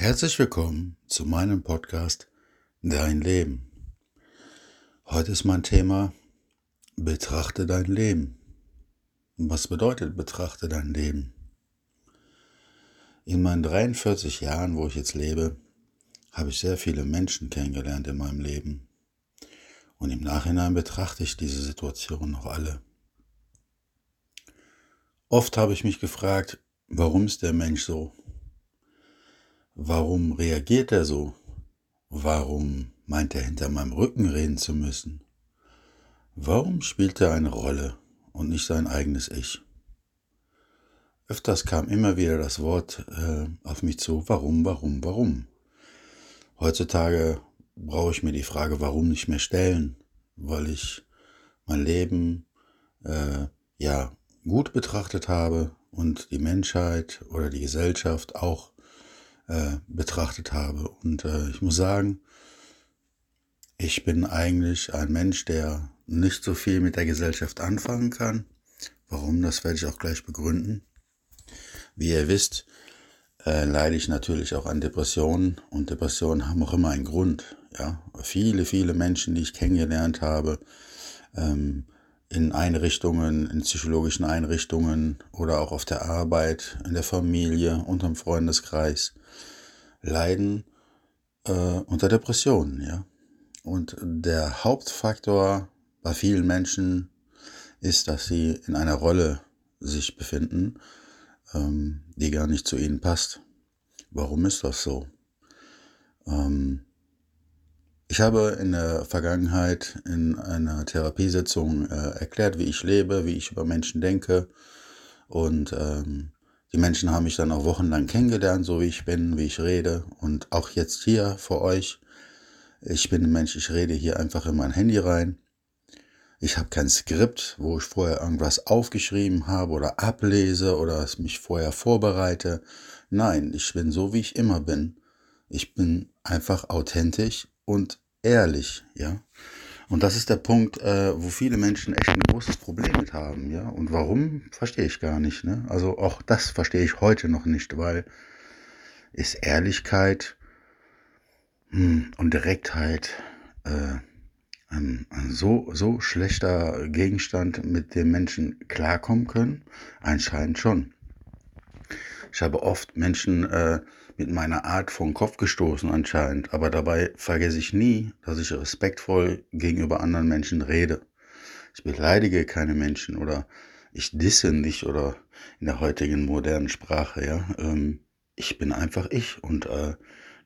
Herzlich willkommen zu meinem Podcast Dein Leben. Heute ist mein Thema Betrachte dein Leben. Was bedeutet betrachte dein Leben? In meinen 43 Jahren, wo ich jetzt lebe, habe ich sehr viele Menschen kennengelernt in meinem Leben. Und im Nachhinein betrachte ich diese Situation noch alle. Oft habe ich mich gefragt, warum ist der Mensch so? Warum reagiert er so? Warum meint er hinter meinem Rücken reden zu müssen? Warum spielt er eine Rolle und nicht sein eigenes Ich? Öfters kam immer wieder das Wort äh, auf mich zu, warum, warum, warum? Heutzutage brauche ich mir die Frage, warum nicht mehr stellen, weil ich mein Leben äh, ja gut betrachtet habe und die Menschheit oder die Gesellschaft auch äh, betrachtet habe. Und äh, ich muss sagen, ich bin eigentlich ein Mensch, der nicht so viel mit der Gesellschaft anfangen kann. Warum, das werde ich auch gleich begründen. Wie ihr wisst, äh, leide ich natürlich auch an Depressionen und Depressionen haben auch immer einen Grund. Ja, viele, viele Menschen, die ich kennengelernt habe, ähm, in Einrichtungen, in psychologischen Einrichtungen oder auch auf der Arbeit, in der Familie, unterm Freundeskreis, leiden äh, unter Depressionen, ja. Und der Hauptfaktor bei vielen Menschen ist, dass sie in einer Rolle sich befinden, ähm, die gar nicht zu ihnen passt. Warum ist das so? Ähm, ich habe in der Vergangenheit in einer Therapiesitzung äh, erklärt, wie ich lebe, wie ich über Menschen denke. Und ähm, die Menschen haben mich dann auch wochenlang kennengelernt, so wie ich bin, wie ich rede. Und auch jetzt hier vor euch. Ich bin ein Mensch, ich rede hier einfach in mein Handy rein. Ich habe kein Skript, wo ich vorher irgendwas aufgeschrieben habe oder ablese oder es mich vorher vorbereite. Nein, ich bin so, wie ich immer bin. Ich bin einfach authentisch und ehrlich, ja. Und das ist der Punkt, äh, wo viele Menschen echt ein großes Problem mit haben, ja. Und warum, verstehe ich gar nicht, ne? Also auch das verstehe ich heute noch nicht, weil ist Ehrlichkeit hm, und Direktheit äh, ein, ein, so, so schlechter Gegenstand, mit dem Menschen klarkommen können? Anscheinend schon. Ich habe oft Menschen äh, mit meiner Art vor den Kopf gestoßen anscheinend, aber dabei vergesse ich nie, dass ich respektvoll gegenüber anderen Menschen rede. Ich beleidige keine Menschen oder ich disse nicht oder in der heutigen modernen Sprache, ja. Ähm, ich bin einfach ich und äh,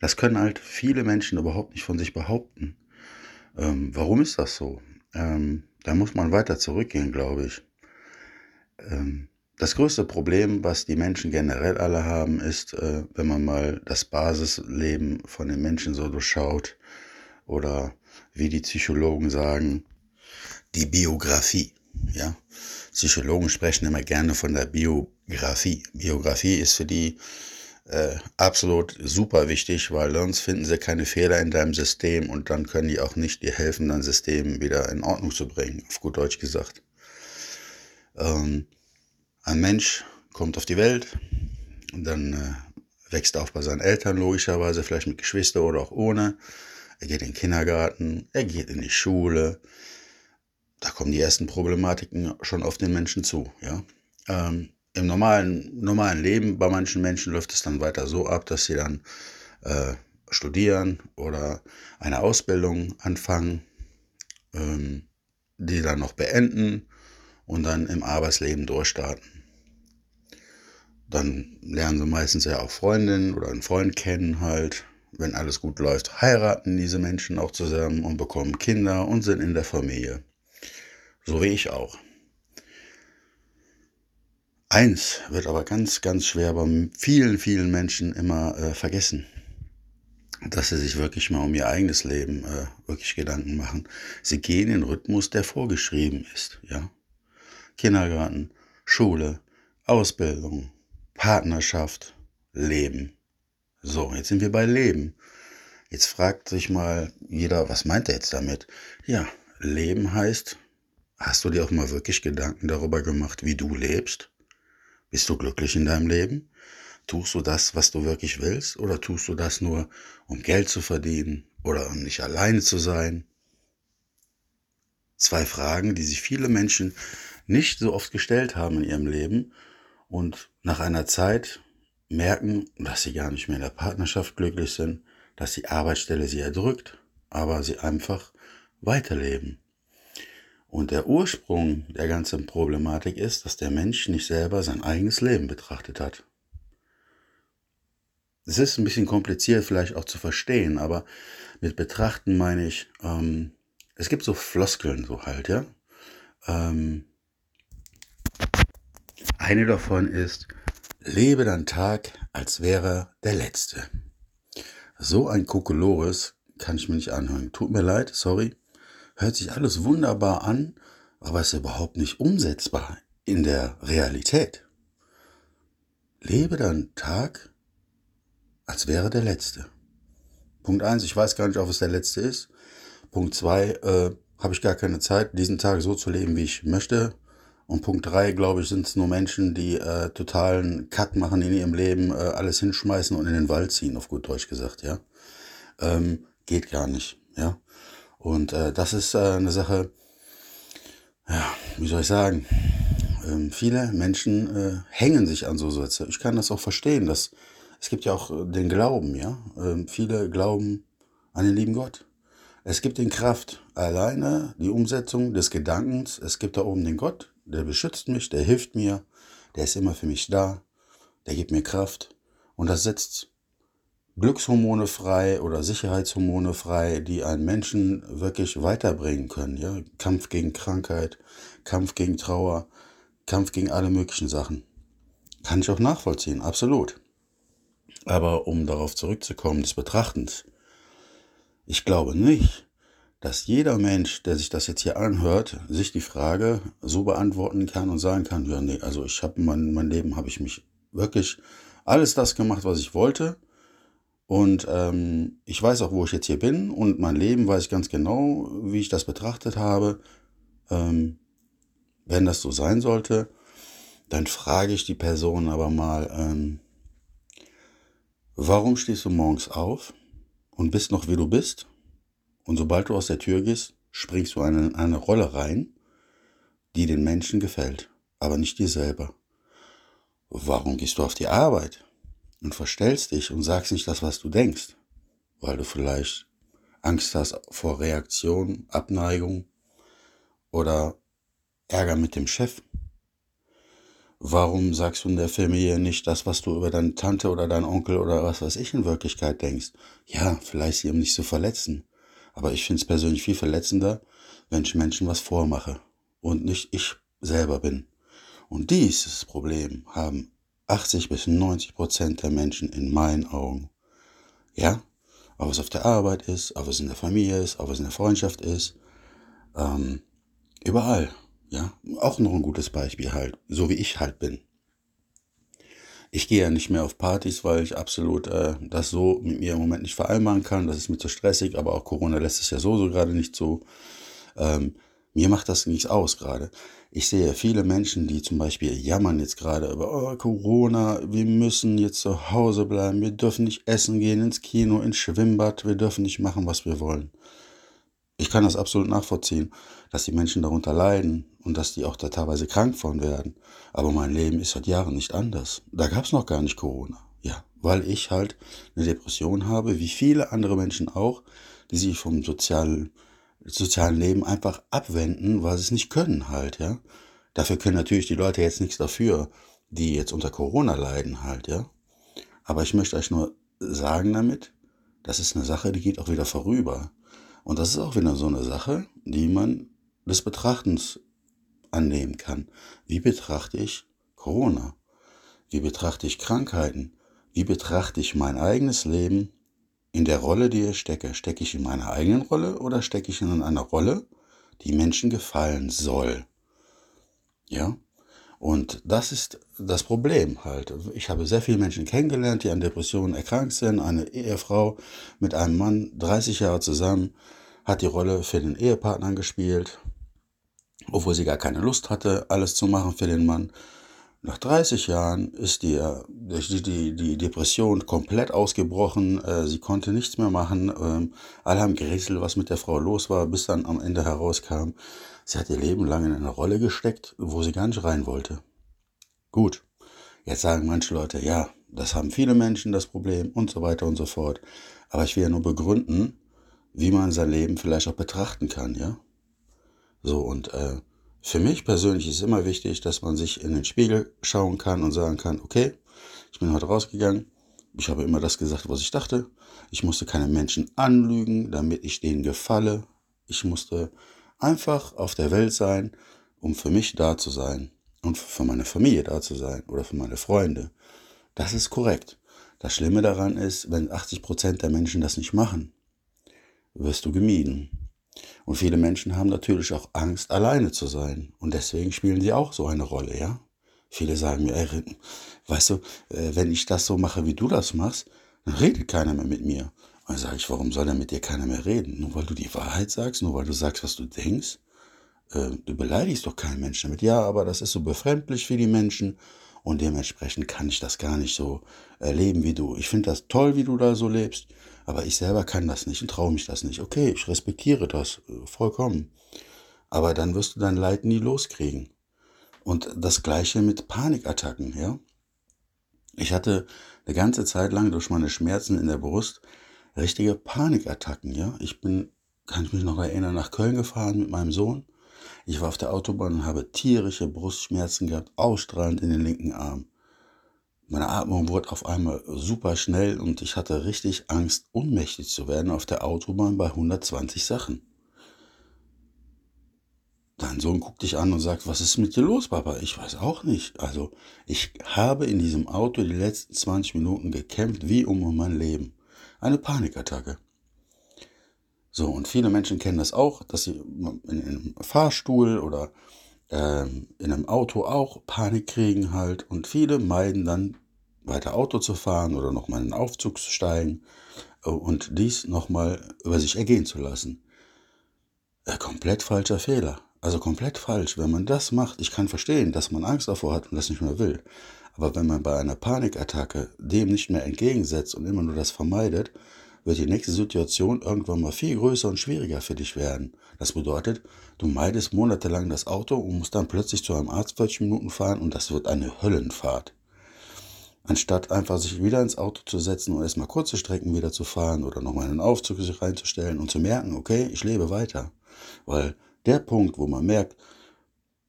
das können halt viele Menschen überhaupt nicht von sich behaupten. Ähm, warum ist das so? Ähm, da muss man weiter zurückgehen, glaube ich. Ähm, das größte Problem, was die Menschen generell alle haben, ist, äh, wenn man mal das Basisleben von den Menschen so durchschaut oder wie die Psychologen sagen, die Biografie. Ja? Psychologen sprechen immer gerne von der Biografie. Biografie ist für die äh, absolut super wichtig, weil sonst finden sie keine Fehler in deinem System und dann können die auch nicht dir helfen, dein System wieder in Ordnung zu bringen, auf gut Deutsch gesagt. Ähm, ein Mensch kommt auf die Welt und dann äh, wächst er auf bei seinen Eltern, logischerweise, vielleicht mit Geschwistern oder auch ohne. Er geht in den Kindergarten, er geht in die Schule. Da kommen die ersten Problematiken schon auf den Menschen zu. Ja? Ähm, Im normalen, normalen Leben bei manchen Menschen läuft es dann weiter so ab, dass sie dann äh, studieren oder eine Ausbildung anfangen, ähm, die dann noch beenden und dann im Arbeitsleben durchstarten. Dann lernen sie meistens ja auch Freundinnen oder einen Freund kennen halt. Wenn alles gut läuft, heiraten diese Menschen auch zusammen und bekommen Kinder und sind in der Familie. So wie ich auch. Eins wird aber ganz, ganz schwer bei vielen, vielen Menschen immer äh, vergessen. Dass sie sich wirklich mal um ihr eigenes Leben äh, wirklich Gedanken machen. Sie gehen in den Rhythmus, der vorgeschrieben ist, ja. Kindergarten, Schule, Ausbildung, Partnerschaft, Leben. So, jetzt sind wir bei Leben. Jetzt fragt sich mal jeder, was meint er jetzt damit? Ja, Leben heißt, hast du dir auch mal wirklich Gedanken darüber gemacht, wie du lebst? Bist du glücklich in deinem Leben? Tust du das, was du wirklich willst, oder tust du das nur, um Geld zu verdienen oder um nicht alleine zu sein? Zwei Fragen, die sich viele Menschen nicht so oft gestellt haben in ihrem Leben und nach einer Zeit merken, dass sie gar nicht mehr in der Partnerschaft glücklich sind, dass die Arbeitsstelle sie erdrückt, aber sie einfach weiterleben. Und der Ursprung der ganzen Problematik ist, dass der Mensch nicht selber sein eigenes Leben betrachtet hat. Es ist ein bisschen kompliziert vielleicht auch zu verstehen, aber mit betrachten meine ich, ähm, es gibt so Floskeln so halt, ja. Ähm, eine davon ist, lebe dein Tag, als wäre der letzte. So ein Kokolores kann ich mir nicht anhören. Tut mir leid, sorry. Hört sich alles wunderbar an, aber ist überhaupt nicht umsetzbar in der Realität. Lebe deinen Tag, als wäre der letzte. Punkt eins, ich weiß gar nicht, ob es der letzte ist. Punkt zwei, äh, habe ich gar keine Zeit, diesen Tag so zu leben, wie ich möchte. Und Punkt drei, glaube ich, sind es nur Menschen, die äh, totalen Cut machen in ihrem Leben, äh, alles hinschmeißen und in den Wald ziehen, auf gut Deutsch gesagt, ja. Ähm, geht gar nicht, ja. Und äh, das ist äh, eine Sache, ja, wie soll ich sagen, ähm, viele Menschen äh, hängen sich an so Sätze. Ich kann das auch verstehen, dass es gibt ja auch äh, den Glauben, ja. Ähm, viele glauben an den lieben Gott. Es gibt den Kraft alleine, die Umsetzung des Gedankens. Es gibt da oben den Gott, der beschützt mich, der hilft mir, der ist immer für mich da, der gibt mir Kraft. Und das setzt Glückshormone frei oder Sicherheitshormone frei, die einen Menschen wirklich weiterbringen können. Ja? Kampf gegen Krankheit, Kampf gegen Trauer, Kampf gegen alle möglichen Sachen. Kann ich auch nachvollziehen, absolut. Aber um darauf zurückzukommen, des Betrachtens, ich glaube nicht, dass jeder Mensch, der sich das jetzt hier anhört, sich die Frage so beantworten kann und sagen kann, ja, nee, also ich habe mein, mein Leben, habe ich mich wirklich alles das gemacht, was ich wollte. Und ähm, ich weiß auch, wo ich jetzt hier bin und mein Leben weiß ich ganz genau, wie ich das betrachtet habe. Ähm, wenn das so sein sollte, dann frage ich die Person aber mal, ähm, warum stehst du morgens auf? und bist noch wie du bist. Und sobald du aus der Tür gehst, springst du in eine Rolle rein, die den Menschen gefällt, aber nicht dir selber. Warum gehst du auf die Arbeit und verstellst dich und sagst nicht das, was du denkst? Weil du vielleicht Angst hast vor Reaktion, Abneigung oder Ärger mit dem Chef Warum sagst du in der Familie nicht das, was du über deine Tante oder deinen Onkel oder was weiß ich in Wirklichkeit denkst? Ja, vielleicht sie um nicht zu verletzen. Aber ich finde es persönlich viel verletzender, wenn ich Menschen was vormache und nicht ich selber bin. Und dieses Problem haben 80 bis 90 Prozent der Menschen in meinen Augen. Ja, ob es auf der Arbeit ist, ob es in der Familie ist, ob es in der Freundschaft ist, ähm, überall. Ja, auch noch ein gutes Beispiel halt, so wie ich halt bin. Ich gehe ja nicht mehr auf Partys, weil ich absolut äh, das so mit mir im Moment nicht vereinbaren kann. Das ist mir zu stressig, aber auch Corona lässt es ja so, so gerade nicht so. Ähm, mir macht das nichts aus gerade. Ich sehe viele Menschen, die zum Beispiel jammern jetzt gerade über oh, Corona, wir müssen jetzt zu Hause bleiben, wir dürfen nicht essen gehen, ins Kino, ins Schwimmbad, wir dürfen nicht machen, was wir wollen. Ich kann das absolut nachvollziehen, dass die Menschen darunter leiden und dass die auch da teilweise krank von werden. Aber mein Leben ist seit Jahren nicht anders. Da gab es noch gar nicht Corona. Ja, weil ich halt eine Depression habe, wie viele andere Menschen auch, die sich vom sozialen, sozialen Leben einfach abwenden, weil sie es nicht können halt, ja. Dafür können natürlich die Leute jetzt nichts dafür, die jetzt unter Corona leiden halt, ja. Aber ich möchte euch nur sagen damit, das ist eine Sache, die geht auch wieder vorüber. Und das ist auch wieder so eine Sache, die man des Betrachtens annehmen kann. Wie betrachte ich Corona? Wie betrachte ich Krankheiten? Wie betrachte ich mein eigenes Leben in der Rolle, die ich stecke? Stecke ich in meiner eigenen Rolle oder stecke ich in einer Rolle, die Menschen gefallen soll? Ja? Und das ist das Problem halt. Ich habe sehr viele Menschen kennengelernt, die an Depressionen erkrankt sind. Eine Ehefrau mit einem Mann, 30 Jahre zusammen, hat die Rolle für den Ehepartner gespielt, obwohl sie gar keine Lust hatte, alles zu machen für den Mann. Nach 30 Jahren ist ihr die, die, die Depression komplett ausgebrochen. Äh, sie konnte nichts mehr machen. Ähm, alle haben gerätselt, was mit der Frau los war, bis dann am Ende herauskam, sie hat ihr Leben lang in eine Rolle gesteckt, wo sie gar nicht rein wollte. Gut, jetzt sagen manche Leute, ja, das haben viele Menschen das Problem und so weiter und so fort. Aber ich will ja nur begründen, wie man sein Leben vielleicht auch betrachten kann, ja. So, und äh, für mich persönlich ist es immer wichtig, dass man sich in den Spiegel schauen kann und sagen kann, okay, ich bin heute rausgegangen, ich habe immer das gesagt, was ich dachte. Ich musste keine Menschen anlügen, damit ich denen gefalle. Ich musste einfach auf der Welt sein, um für mich da zu sein und für meine Familie da zu sein oder für meine Freunde. Das ist korrekt. Das Schlimme daran ist, wenn 80% der Menschen das nicht machen, wirst du gemieden. Und viele Menschen haben natürlich auch Angst, alleine zu sein. Und deswegen spielen sie auch so eine Rolle, ja. Viele sagen mir, ey, weißt du, äh, wenn ich das so mache, wie du das machst, dann redet keiner mehr mit mir. Und dann sage ich, warum soll denn mit dir keiner mehr reden? Nur weil du die Wahrheit sagst, nur weil du sagst, was du denkst. Äh, du beleidigst doch keinen Menschen damit. Ja, aber das ist so befremdlich für die Menschen. Und dementsprechend kann ich das gar nicht so erleben wie du. Ich finde das toll, wie du da so lebst. Aber ich selber kann das nicht und traue mich das nicht. Okay, ich respektiere das äh, vollkommen. Aber dann wirst du dein Leid nie loskriegen. Und das gleiche mit Panikattacken, ja. Ich hatte eine ganze Zeit lang durch meine Schmerzen in der Brust richtige Panikattacken, ja. Ich bin, kann ich mich noch erinnern, nach Köln gefahren mit meinem Sohn. Ich war auf der Autobahn und habe tierische Brustschmerzen gehabt, ausstrahlend in den linken Arm. Meine Atmung wurde auf einmal super schnell und ich hatte richtig Angst, ohnmächtig zu werden auf der Autobahn bei 120 Sachen. Dein Sohn guckt dich an und sagt, was ist mit dir los, Papa? Ich weiß auch nicht. Also, ich habe in diesem Auto die letzten 20 Minuten gekämpft, wie um mein Leben. Eine Panikattacke. So, und viele Menschen kennen das auch, dass sie in einem Fahrstuhl oder ähm, in einem Auto auch Panik kriegen halt. Und viele meiden dann weiter Auto zu fahren oder nochmal in den Aufzug zu steigen äh, und dies nochmal über sich ergehen zu lassen. Äh, komplett falscher Fehler. Also komplett falsch. Wenn man das macht, ich kann verstehen, dass man Angst davor hat und das nicht mehr will. Aber wenn man bei einer Panikattacke dem nicht mehr entgegensetzt und immer nur das vermeidet, wird die nächste Situation irgendwann mal viel größer und schwieriger für dich werden. Das bedeutet, du meidest monatelang das Auto und musst dann plötzlich zu einem Arzt 40 Minuten fahren und das wird eine Höllenfahrt anstatt einfach sich wieder ins Auto zu setzen und erstmal kurze Strecken wieder zu fahren oder nochmal einen Aufzug sich reinzustellen und zu merken, okay, ich lebe weiter. Weil der Punkt, wo man merkt,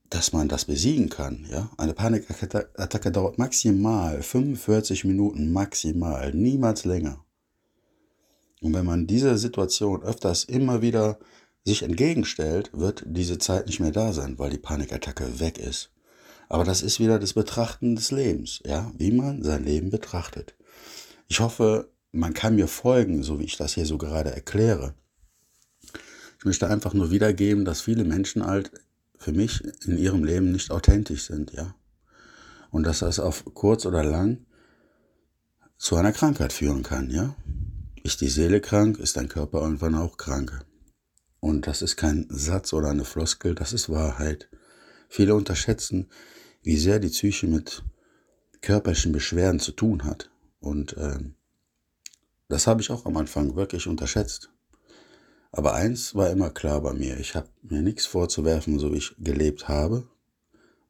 dass man das besiegen kann, ja, eine Panikattacke dauert maximal 45 Minuten, maximal, niemals länger. Und wenn man diese Situation öfters immer wieder sich entgegenstellt, wird diese Zeit nicht mehr da sein, weil die Panikattacke weg ist. Aber das ist wieder das Betrachten des Lebens, ja, wie man sein Leben betrachtet. Ich hoffe, man kann mir folgen, so wie ich das hier so gerade erkläre. Ich möchte einfach nur wiedergeben, dass viele Menschen halt für mich in ihrem Leben nicht authentisch sind, ja. Und dass das auf kurz oder lang zu einer Krankheit führen kann, ja. Ist die Seele krank, ist dein Körper irgendwann auch krank. Und das ist kein Satz oder eine Floskel, das ist Wahrheit. Viele unterschätzen, wie sehr die Psyche mit körperlichen Beschwerden zu tun hat. Und äh, das habe ich auch am Anfang wirklich unterschätzt. Aber eins war immer klar bei mir, ich habe mir nichts vorzuwerfen, so wie ich gelebt habe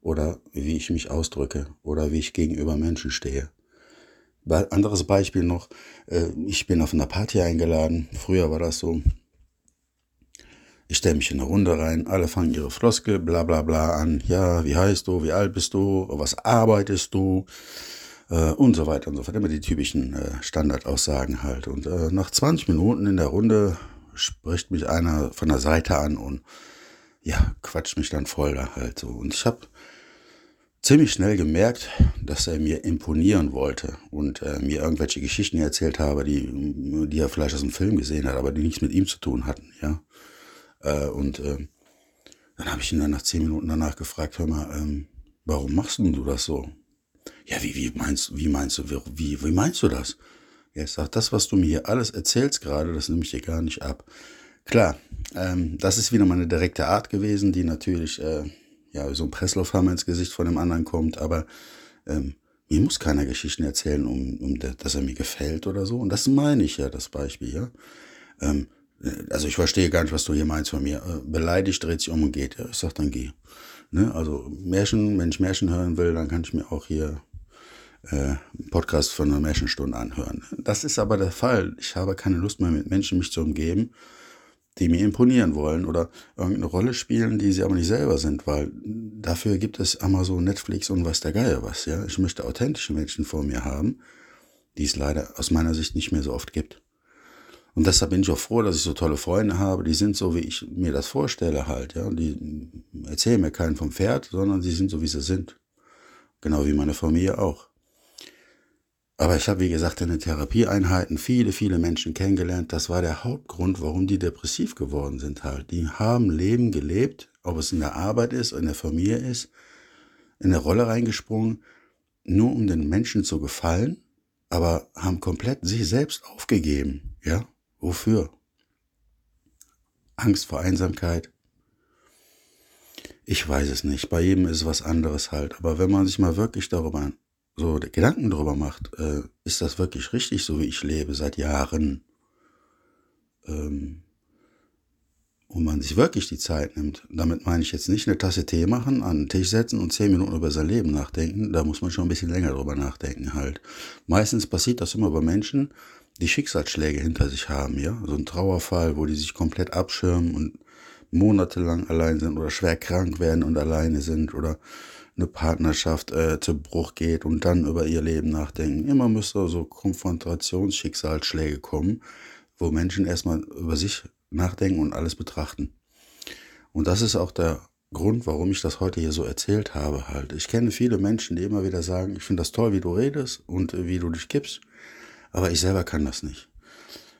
oder wie ich mich ausdrücke oder wie ich gegenüber Menschen stehe. Anderes Beispiel noch, äh, ich bin auf einer Party eingeladen, früher war das so, ich stelle mich in eine Runde rein, alle fangen ihre Floskel, bla bla bla an. Ja, wie heißt du, wie alt bist du, was arbeitest du äh, und so weiter und so fort. Immer die typischen äh, Standardaussagen halt. Und nach 20 Minuten in der Runde spricht mich einer von der Seite an und ja, quatscht mich dann voll da halt so. Und ich habe ziemlich schnell gemerkt, dass er mir imponieren wollte und äh, mir irgendwelche Geschichten erzählt habe, die, die er vielleicht aus einem Film gesehen hat, aber die nichts mit ihm zu tun hatten, ja. Äh, und äh, dann habe ich ihn dann nach zehn Minuten danach gefragt, hör mal, ähm, warum machst du das so? Ja, wie, wie meinst, wie meinst du, wie, wie meinst du das? Ja, ich sag, das, was du mir hier alles erzählst gerade, das nehme ich dir gar nicht ab. Klar, ähm, das ist wieder meine direkte Art gewesen, die natürlich, äh, ja, so ein Presslufthammer ins Gesicht von dem anderen kommt, aber ähm, mir muss keiner Geschichten erzählen, um, um dass er mir gefällt oder so. Und das meine ich ja, das Beispiel, ja. Ähm, also ich verstehe gar nicht, was du hier meinst von mir. Äh, beleidigt, dreht sich um und geht. Ja, ich sag, dann geh. Ne? Also Märchen, wenn ich Märchen hören will, dann kann ich mir auch hier äh, Podcast von einer Märchenstunde anhören. Das ist aber der Fall. Ich habe keine Lust mehr mit Menschen mich zu umgeben, die mir imponieren wollen oder irgendeine Rolle spielen, die sie aber nicht selber sind, weil dafür gibt es Amazon, Netflix und was der Geier was. Ja, ich möchte authentische Menschen vor mir haben, die es leider aus meiner Sicht nicht mehr so oft gibt. Und deshalb bin ich auch froh, dass ich so tolle Freunde habe, die sind so, wie ich mir das vorstelle halt, ja. Die erzählen mir keinen vom Pferd, sondern sie sind so, wie sie sind. Genau wie meine Familie auch. Aber ich habe, wie gesagt, in den Therapieeinheiten viele, viele Menschen kennengelernt. Das war der Hauptgrund, warum die depressiv geworden sind halt. Die haben Leben gelebt, ob es in der Arbeit ist, in der Familie ist, in der Rolle reingesprungen, nur um den Menschen zu gefallen, aber haben komplett sich selbst aufgegeben, ja. Wofür? Angst vor Einsamkeit? Ich weiß es nicht. Bei jedem ist es was anderes halt. Aber wenn man sich mal wirklich darüber so Gedanken darüber macht, äh, ist das wirklich richtig, so wie ich lebe seit Jahren? Ähm, und man sich wirklich die Zeit nimmt. Damit meine ich jetzt nicht eine Tasse Tee machen, an den Tisch setzen und zehn Minuten über sein Leben nachdenken. Da muss man schon ein bisschen länger drüber nachdenken halt. Meistens passiert das immer bei Menschen, die Schicksalsschläge hinter sich haben, ja, so ein Trauerfall, wo die sich komplett abschirmen und monatelang allein sind oder schwer krank werden und alleine sind oder eine Partnerschaft äh, zu Bruch geht und dann über ihr Leben nachdenken. Immer müsste so Konfrontationsschicksalsschläge kommen, wo Menschen erstmal über sich nachdenken und alles betrachten. Und das ist auch der Grund, warum ich das heute hier so erzählt habe halt. Ich kenne viele Menschen, die immer wieder sagen, ich finde das toll, wie du redest und wie du dich gibst aber ich selber kann das nicht.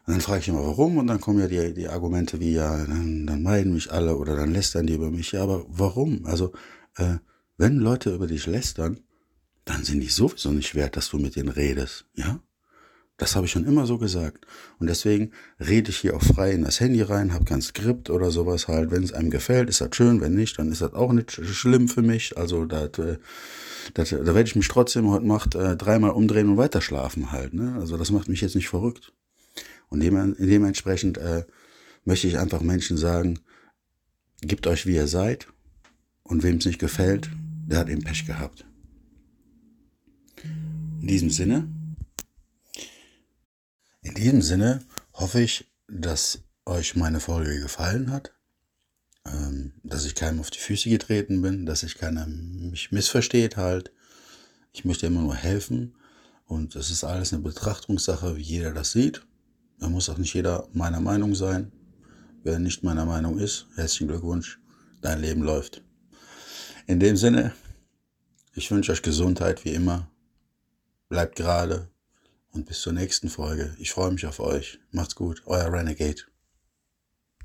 Und dann frage ich immer, warum? Und dann kommen ja die, die Argumente wie, ja, dann, dann meiden mich alle oder dann lästern die über mich. Ja, aber warum? Also, äh, wenn Leute über dich lästern, dann sind die sowieso nicht wert, dass du mit denen redest, ja? Das habe ich schon immer so gesagt. Und deswegen rede ich hier auch frei in das Handy rein, habe kein Skript oder sowas halt. Wenn es einem gefällt, ist das schön. Wenn nicht, dann ist das auch nicht schlimm für mich. Also äh, da werde ich mich trotzdem heute Nacht äh, dreimal umdrehen und weiter schlafen halt. Ne? Also das macht mich jetzt nicht verrückt. Und dem, dementsprechend äh, möchte ich einfach Menschen sagen, gebt euch, wie ihr seid. Und wem es nicht gefällt, der hat eben Pech gehabt. In diesem Sinne, in diesem Sinne hoffe ich, dass euch meine Folge gefallen hat, ähm, dass ich keinem auf die Füße getreten bin, dass sich keiner mich missversteht halt. Ich möchte immer nur helfen und es ist alles eine Betrachtungssache, wie jeder das sieht. Da muss auch nicht jeder meiner Meinung sein. Wer nicht meiner Meinung ist, herzlichen Glückwunsch, dein Leben läuft. In dem Sinne, ich wünsche euch Gesundheit wie immer. Bleibt gerade, und bis zur nächsten Folge. Ich freue mich auf euch. Macht's gut, euer Renegade.